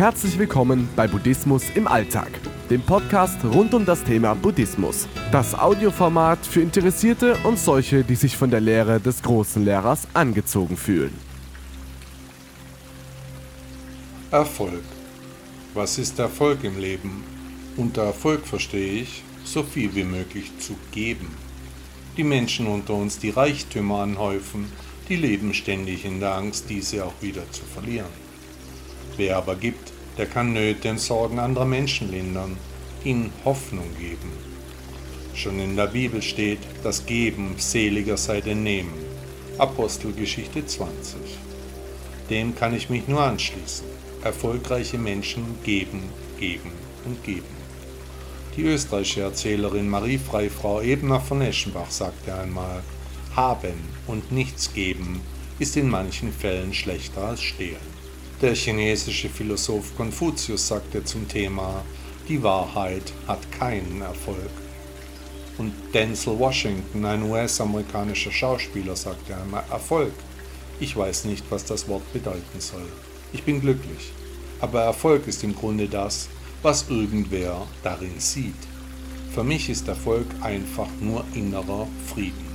Herzlich willkommen bei Buddhismus im Alltag, dem Podcast rund um das Thema Buddhismus. Das Audioformat für Interessierte und solche, die sich von der Lehre des großen Lehrers angezogen fühlen. Erfolg. Was ist Erfolg im Leben? Unter Erfolg verstehe ich, so viel wie möglich zu geben. Die Menschen unter uns, die Reichtümer anhäufen, die leben ständig in der Angst, diese auch wieder zu verlieren. Wer aber gibt, der kann Nöte und Sorgen anderer Menschen lindern, ihnen Hoffnung geben. Schon in der Bibel steht, das Geben seliger sei denn Nehmen. Apostelgeschichte 20. Dem kann ich mich nur anschließen. Erfolgreiche Menschen geben, geben und geben. Die österreichische Erzählerin Marie Freifrau Ebner von Eschenbach sagte einmal, haben und nichts geben ist in manchen Fällen schlechter als stehlen. Der chinesische Philosoph Konfuzius sagte zum Thema, die Wahrheit hat keinen Erfolg. Und Denzel Washington, ein US-amerikanischer Schauspieler, sagte einmal, Erfolg. Ich weiß nicht, was das Wort bedeuten soll. Ich bin glücklich. Aber Erfolg ist im Grunde das, was irgendwer darin sieht. Für mich ist Erfolg einfach nur innerer Frieden.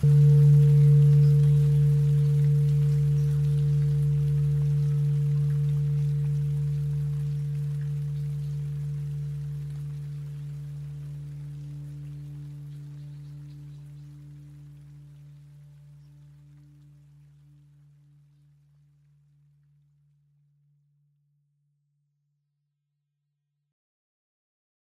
Thank you.